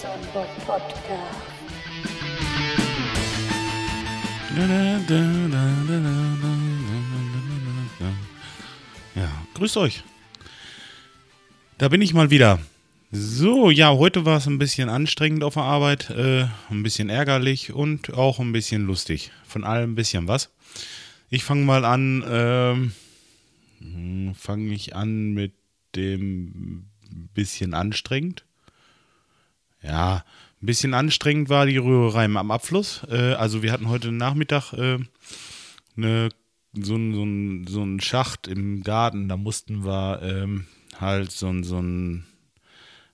Podcast. Ja, grüßt euch. Da bin ich mal wieder. So, ja, heute war es ein bisschen anstrengend auf der Arbeit, äh, ein bisschen ärgerlich und auch ein bisschen lustig. Von allem ein bisschen was. Ich fange mal an, ähm, fange ich an mit dem bisschen anstrengend. Ja, ein bisschen anstrengend war die Rührerei am Abfluss. Äh, also wir hatten heute Nachmittag äh, eine, so, ein, so, so einen Schacht im Garten. Da mussten wir ähm, halt so, ein, so einen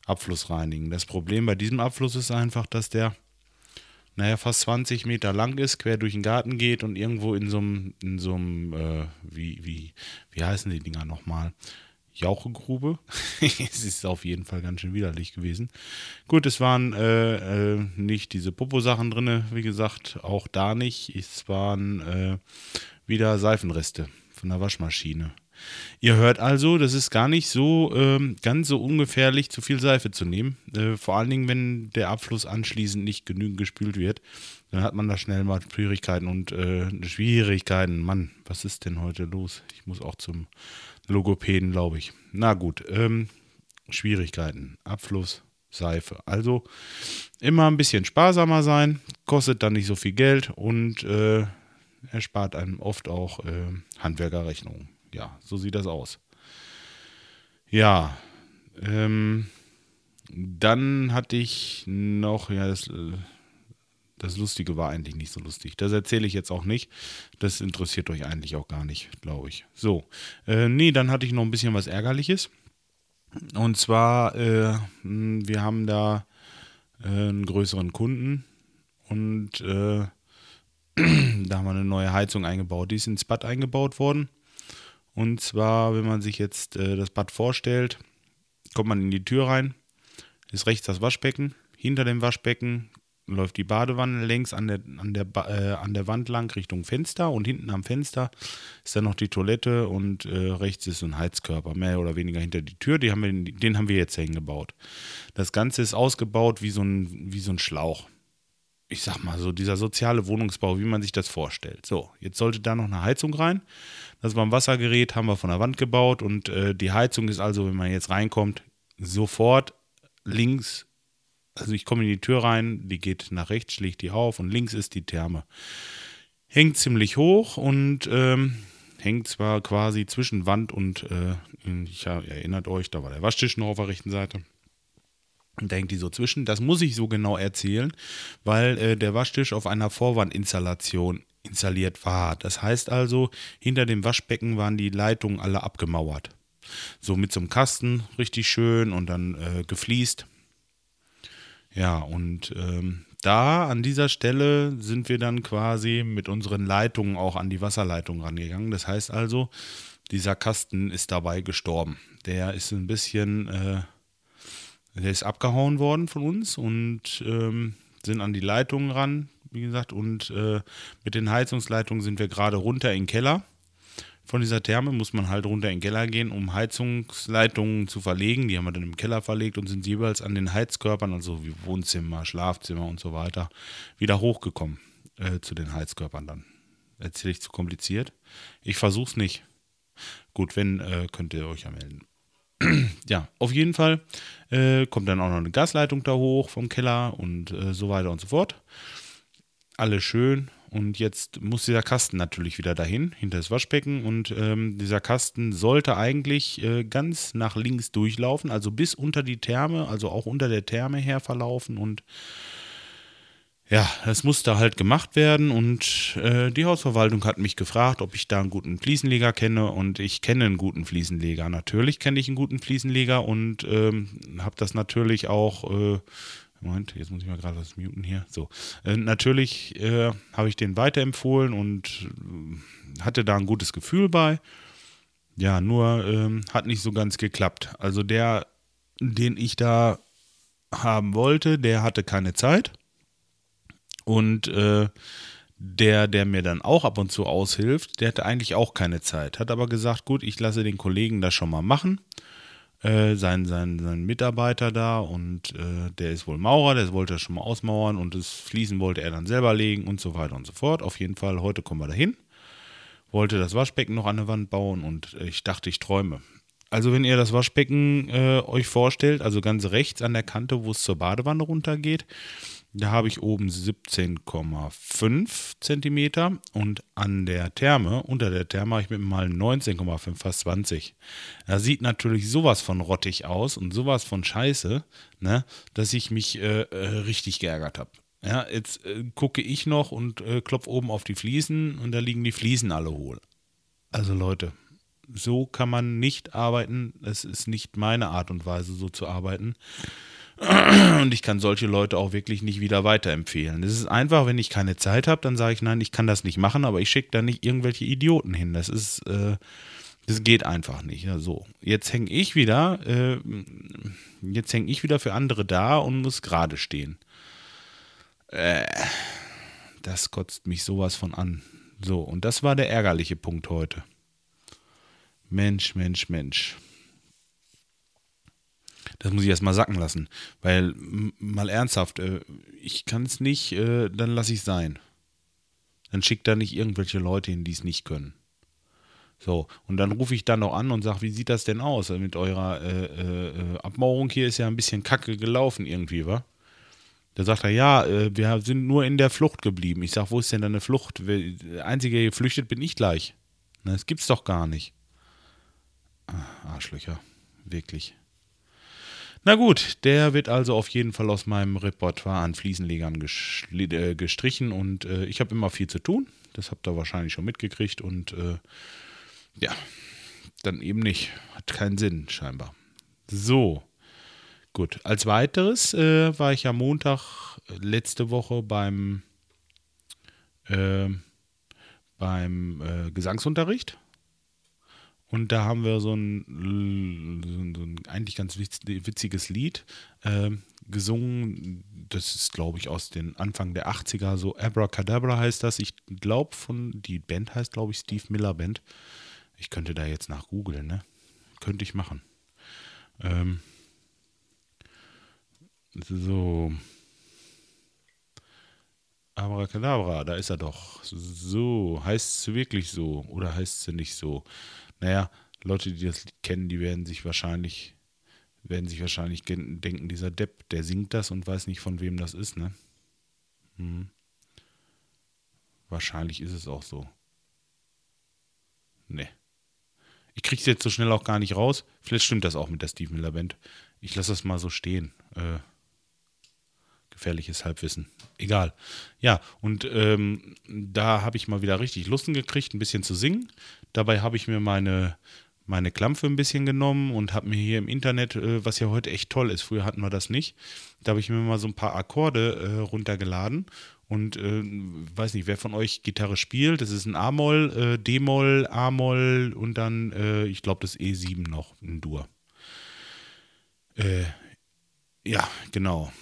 Abfluss reinigen. Das Problem bei diesem Abfluss ist einfach, dass der naja, fast 20 Meter lang ist, quer durch den Garten geht und irgendwo in so einem, in so einem, äh, wie, wie, wie heißen die Dinger nochmal? Jauchegrube. es ist auf jeden Fall ganz schön widerlich gewesen. Gut, es waren äh, äh, nicht diese Popo-Sachen drin, wie gesagt, auch da nicht. Es waren äh, wieder Seifenreste von der Waschmaschine. Ihr hört also, das ist gar nicht so ähm, ganz so ungefährlich, zu viel Seife zu nehmen. Äh, vor allen Dingen, wenn der Abfluss anschließend nicht genügend gespült wird, dann hat man da schnell mal Schwierigkeiten und äh, Schwierigkeiten. Mann, was ist denn heute los? Ich muss auch zum Logopäden, glaube ich. Na gut, ähm, Schwierigkeiten. Abfluss, Seife. Also immer ein bisschen sparsamer sein, kostet dann nicht so viel Geld und äh, erspart einem oft auch äh, Handwerkerrechnungen. Ja, so sieht das aus. Ja, ähm, dann hatte ich noch, ja, das, äh, das Lustige war eigentlich nicht so lustig. Das erzähle ich jetzt auch nicht. Das interessiert euch eigentlich auch gar nicht, glaube ich. So, äh, nee, dann hatte ich noch ein bisschen was Ärgerliches. Und zwar, äh, wir haben da äh, einen größeren Kunden und äh, da haben wir eine neue Heizung eingebaut. Die ist ins Bad eingebaut worden. Und zwar, wenn man sich jetzt äh, das Bad vorstellt, kommt man in die Tür rein, ist rechts das Waschbecken, hinter dem Waschbecken läuft die Badewanne längs an der, an, der, äh, an der Wand lang Richtung Fenster und hinten am Fenster ist dann noch die Toilette und äh, rechts ist so ein Heizkörper, mehr oder weniger hinter die Tür. Die haben wir, den haben wir jetzt hingebaut. Das Ganze ist ausgebaut wie so ein, wie so ein Schlauch. Ich sag mal so, dieser soziale Wohnungsbau, wie man sich das vorstellt. So, jetzt sollte da noch eine Heizung rein. Das war ein Wassergerät, haben wir von der Wand gebaut und äh, die Heizung ist also, wenn man jetzt reinkommt, sofort links also ich komme in die Tür rein, die geht nach rechts, schlägt die auf und links ist die Therme. Hängt ziemlich hoch und ähm, hängt zwar quasi zwischen Wand und, äh, ich erinnert euch, da war der Waschtisch noch auf der rechten Seite. Und da hängt die so zwischen. Das muss ich so genau erzählen, weil äh, der Waschtisch auf einer Vorwandinstallation installiert war. Das heißt also, hinter dem Waschbecken waren die Leitungen alle abgemauert. So mit so einem Kasten, richtig schön und dann äh, gefliest. Ja, und ähm, da an dieser Stelle sind wir dann quasi mit unseren Leitungen auch an die Wasserleitung rangegangen. Das heißt also, dieser Kasten ist dabei gestorben. Der ist ein bisschen, äh, der ist abgehauen worden von uns und ähm, sind an die Leitungen ran, wie gesagt, und äh, mit den Heizungsleitungen sind wir gerade runter in den Keller von dieser Therme muss man halt runter in den Keller gehen, um Heizungsleitungen zu verlegen. Die haben wir dann im Keller verlegt und sind jeweils an den Heizkörpern, also wie Wohnzimmer, Schlafzimmer und so weiter, wieder hochgekommen äh, zu den Heizkörpern dann. Erzähle ich zu kompliziert? Ich versuche es nicht. Gut, wenn, äh, könnt ihr euch ja melden. ja, auf jeden Fall äh, kommt dann auch noch eine Gasleitung da hoch vom Keller und äh, so weiter und so fort. Alles schön und jetzt muss dieser Kasten natürlich wieder dahin, hinter das Waschbecken. Und ähm, dieser Kasten sollte eigentlich äh, ganz nach links durchlaufen, also bis unter die Therme, also auch unter der Therme her verlaufen. Und ja, das musste halt gemacht werden. Und äh, die Hausverwaltung hat mich gefragt, ob ich da einen guten Fliesenleger kenne. Und ich kenne einen guten Fliesenleger. Natürlich kenne ich einen guten Fliesenleger und ähm, habe das natürlich auch. Äh, Moment, jetzt muss ich mal gerade was muten hier. So, äh, natürlich äh, habe ich den weiterempfohlen und äh, hatte da ein gutes Gefühl bei. Ja, nur ähm, hat nicht so ganz geklappt. Also der, den ich da haben wollte, der hatte keine Zeit. Und äh, der, der mir dann auch ab und zu aushilft, der hatte eigentlich auch keine Zeit. Hat aber gesagt, gut, ich lasse den Kollegen das schon mal machen. äh, sein, sein, sein Mitarbeiter da und äh, der ist wohl Maurer, der wollte schon mal ausmauern und das Fliesen wollte er dann selber legen und so weiter und so fort. Auf jeden Fall, heute kommen wir dahin. Wollte das Waschbecken noch an der Wand bauen und ich dachte, ich träume. Also wenn ihr das Waschbecken äh, euch vorstellt, also ganz rechts an der Kante, wo es zur Badewanne runtergeht, da habe ich oben 17,5 Zentimeter und an der Therme, unter der Therme habe ich mit mal 19,5, fast 20. Da sieht natürlich sowas von rottig aus und sowas von scheiße, ne, dass ich mich äh, äh, richtig geärgert habe. Ja, jetzt äh, gucke ich noch und äh, klopfe oben auf die Fliesen und da liegen die Fliesen alle hohl. Also Leute, so kann man nicht arbeiten. Es ist nicht meine Art und Weise, so zu arbeiten. Und ich kann solche Leute auch wirklich nicht wieder weiterempfehlen. Es ist einfach, wenn ich keine Zeit habe, dann sage ich, nein, ich kann das nicht machen, aber ich schicke da nicht irgendwelche Idioten hin. Das ist, äh, das geht einfach nicht. Ja, so, jetzt hänge ich wieder, äh, jetzt hänge ich wieder für andere da und muss gerade stehen. Äh, das kotzt mich sowas von an. So, und das war der ärgerliche Punkt heute. Mensch, Mensch, Mensch. Das muss ich erst mal sacken lassen. Weil, mal ernsthaft, äh, ich kann es nicht, äh, dann lasse ich es sein. Dann schickt da nicht irgendwelche Leute hin, die es nicht können. So, und dann rufe ich dann noch an und sage, wie sieht das denn aus mit eurer äh, äh, Abmauerung hier? Ist ja ein bisschen kacke gelaufen irgendwie, wa? Da sagt er, ja, äh, wir sind nur in der Flucht geblieben. Ich sage, wo ist denn deine Flucht? Der Einzige, der geflüchtet bin ich gleich. Na, das gibt's doch gar nicht. Ah, Arschlöcher. Wirklich. Na gut, der wird also auf jeden Fall aus meinem Repertoire an Fliesenlegern äh, gestrichen und äh, ich habe immer viel zu tun. Das habt ihr wahrscheinlich schon mitgekriegt und äh, ja, dann eben nicht. Hat keinen Sinn, scheinbar. So, gut. Als weiteres äh, war ich am Montag äh, letzte Woche beim, äh, beim Gesangsunterricht und da haben wir so ein, ein, so ein eigentlich ganz witziges Lied äh, gesungen. Das ist, glaube ich, aus den Anfang der 80er. So Abracadabra heißt das. Ich glaube, von die Band heißt, glaube ich, Steve Miller Band. Ich könnte da jetzt nach googeln, ne? Könnte ich machen. Ähm, so. Abracadabra, da ist er doch. So, heißt es wirklich so oder heißt es nicht so? Naja, Leute, die das Lied kennen, die werden sich wahrscheinlich, werden sich wahrscheinlich denken, dieser Depp, der singt das und weiß nicht, von wem das ist, ne? Hm. Wahrscheinlich ist es auch so. Ne. Ich krieg's jetzt so schnell auch gar nicht raus. Vielleicht stimmt das auch mit der Steve Miller Band. Ich lasse das mal so stehen. Äh, gefährliches Halbwissen. Egal. Ja, und ähm, da habe ich mal wieder richtig Lust gekriegt, ein bisschen zu singen. Dabei habe ich mir meine, meine Klampfe ein bisschen genommen und habe mir hier im Internet, äh, was ja heute echt toll ist, früher hatten wir das nicht, da habe ich mir mal so ein paar Akkorde äh, runtergeladen und äh, weiß nicht, wer von euch Gitarre spielt. Das ist ein A-Moll, äh, D-Moll, A-Moll und dann, äh, ich glaube, das E7 noch, ein Dur. Äh, ja, genau.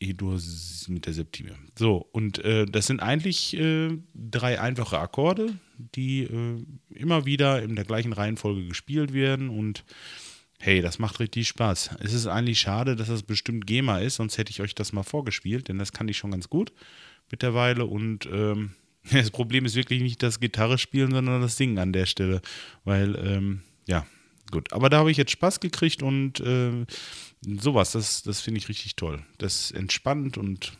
E-Dur mit der Septime. So, und äh, das sind eigentlich äh, drei einfache Akkorde, die äh, immer wieder in der gleichen Reihenfolge gespielt werden und hey, das macht richtig Spaß. Es ist eigentlich schade, dass das bestimmt GEMA ist, sonst hätte ich euch das mal vorgespielt, denn das kann ich schon ganz gut mittlerweile und ähm, das Problem ist wirklich nicht das Gitarre spielen, sondern das Singen an der Stelle, weil, ähm, ja, gut. Aber da habe ich jetzt Spaß gekriegt und äh, sowas, das, das finde ich richtig toll. Das entspannt und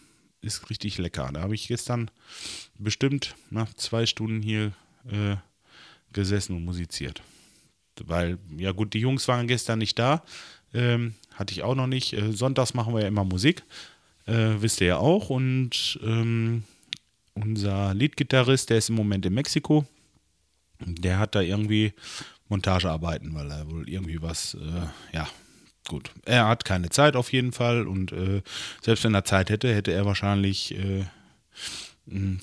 ist richtig lecker. Da habe ich gestern bestimmt nach zwei Stunden hier äh, gesessen und musiziert. Weil, ja gut, die Jungs waren gestern nicht da. Ähm, hatte ich auch noch nicht. Äh, sonntags machen wir ja immer Musik. Äh, wisst ihr ja auch. Und ähm, unser Leadgitarrist, der ist im Moment in Mexiko. Der hat da irgendwie Montagearbeiten, weil er wohl irgendwie was, äh, ja, gut. Er hat keine Zeit auf jeden Fall und äh, selbst wenn er Zeit hätte, hätte er wahrscheinlich äh,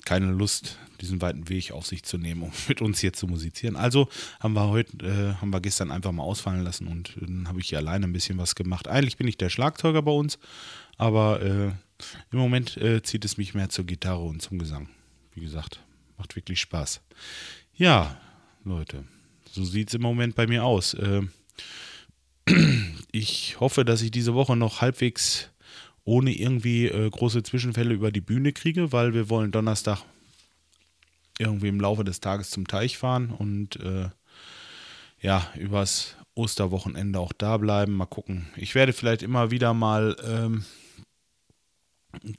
keine Lust, diesen weiten Weg auf sich zu nehmen, um mit uns hier zu musizieren. Also haben wir heute, äh, haben wir gestern einfach mal ausfallen lassen und dann habe ich hier alleine ein bisschen was gemacht. Eigentlich bin ich der Schlagzeuger bei uns, aber äh, im Moment äh, zieht es mich mehr zur Gitarre und zum Gesang. Wie gesagt, macht wirklich Spaß. Ja, Leute, so sieht es im Moment bei mir aus. Äh, ich hoffe, dass ich diese Woche noch halbwegs ohne irgendwie äh, große Zwischenfälle über die Bühne kriege, weil wir wollen Donnerstag irgendwie im Laufe des Tages zum Teich fahren und äh, ja, übers Osterwochenende auch da bleiben. Mal gucken. Ich werde vielleicht immer wieder mal ähm,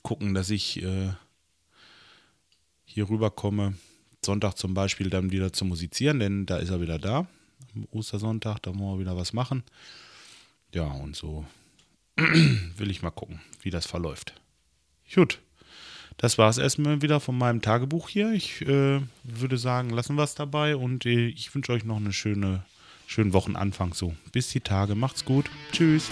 gucken, dass ich äh, hier rüberkomme. Sonntag zum Beispiel dann wieder zu musizieren, denn da ist er wieder da. Am Ostersonntag, da wollen wir wieder was machen. Ja, und so will ich mal gucken, wie das verläuft. Gut, das war es erstmal wieder von meinem Tagebuch hier. Ich äh, würde sagen, lassen wir es dabei und äh, ich wünsche euch noch eine schöne, schönen Wochenanfang so. Bis die Tage, macht's gut. Tschüss.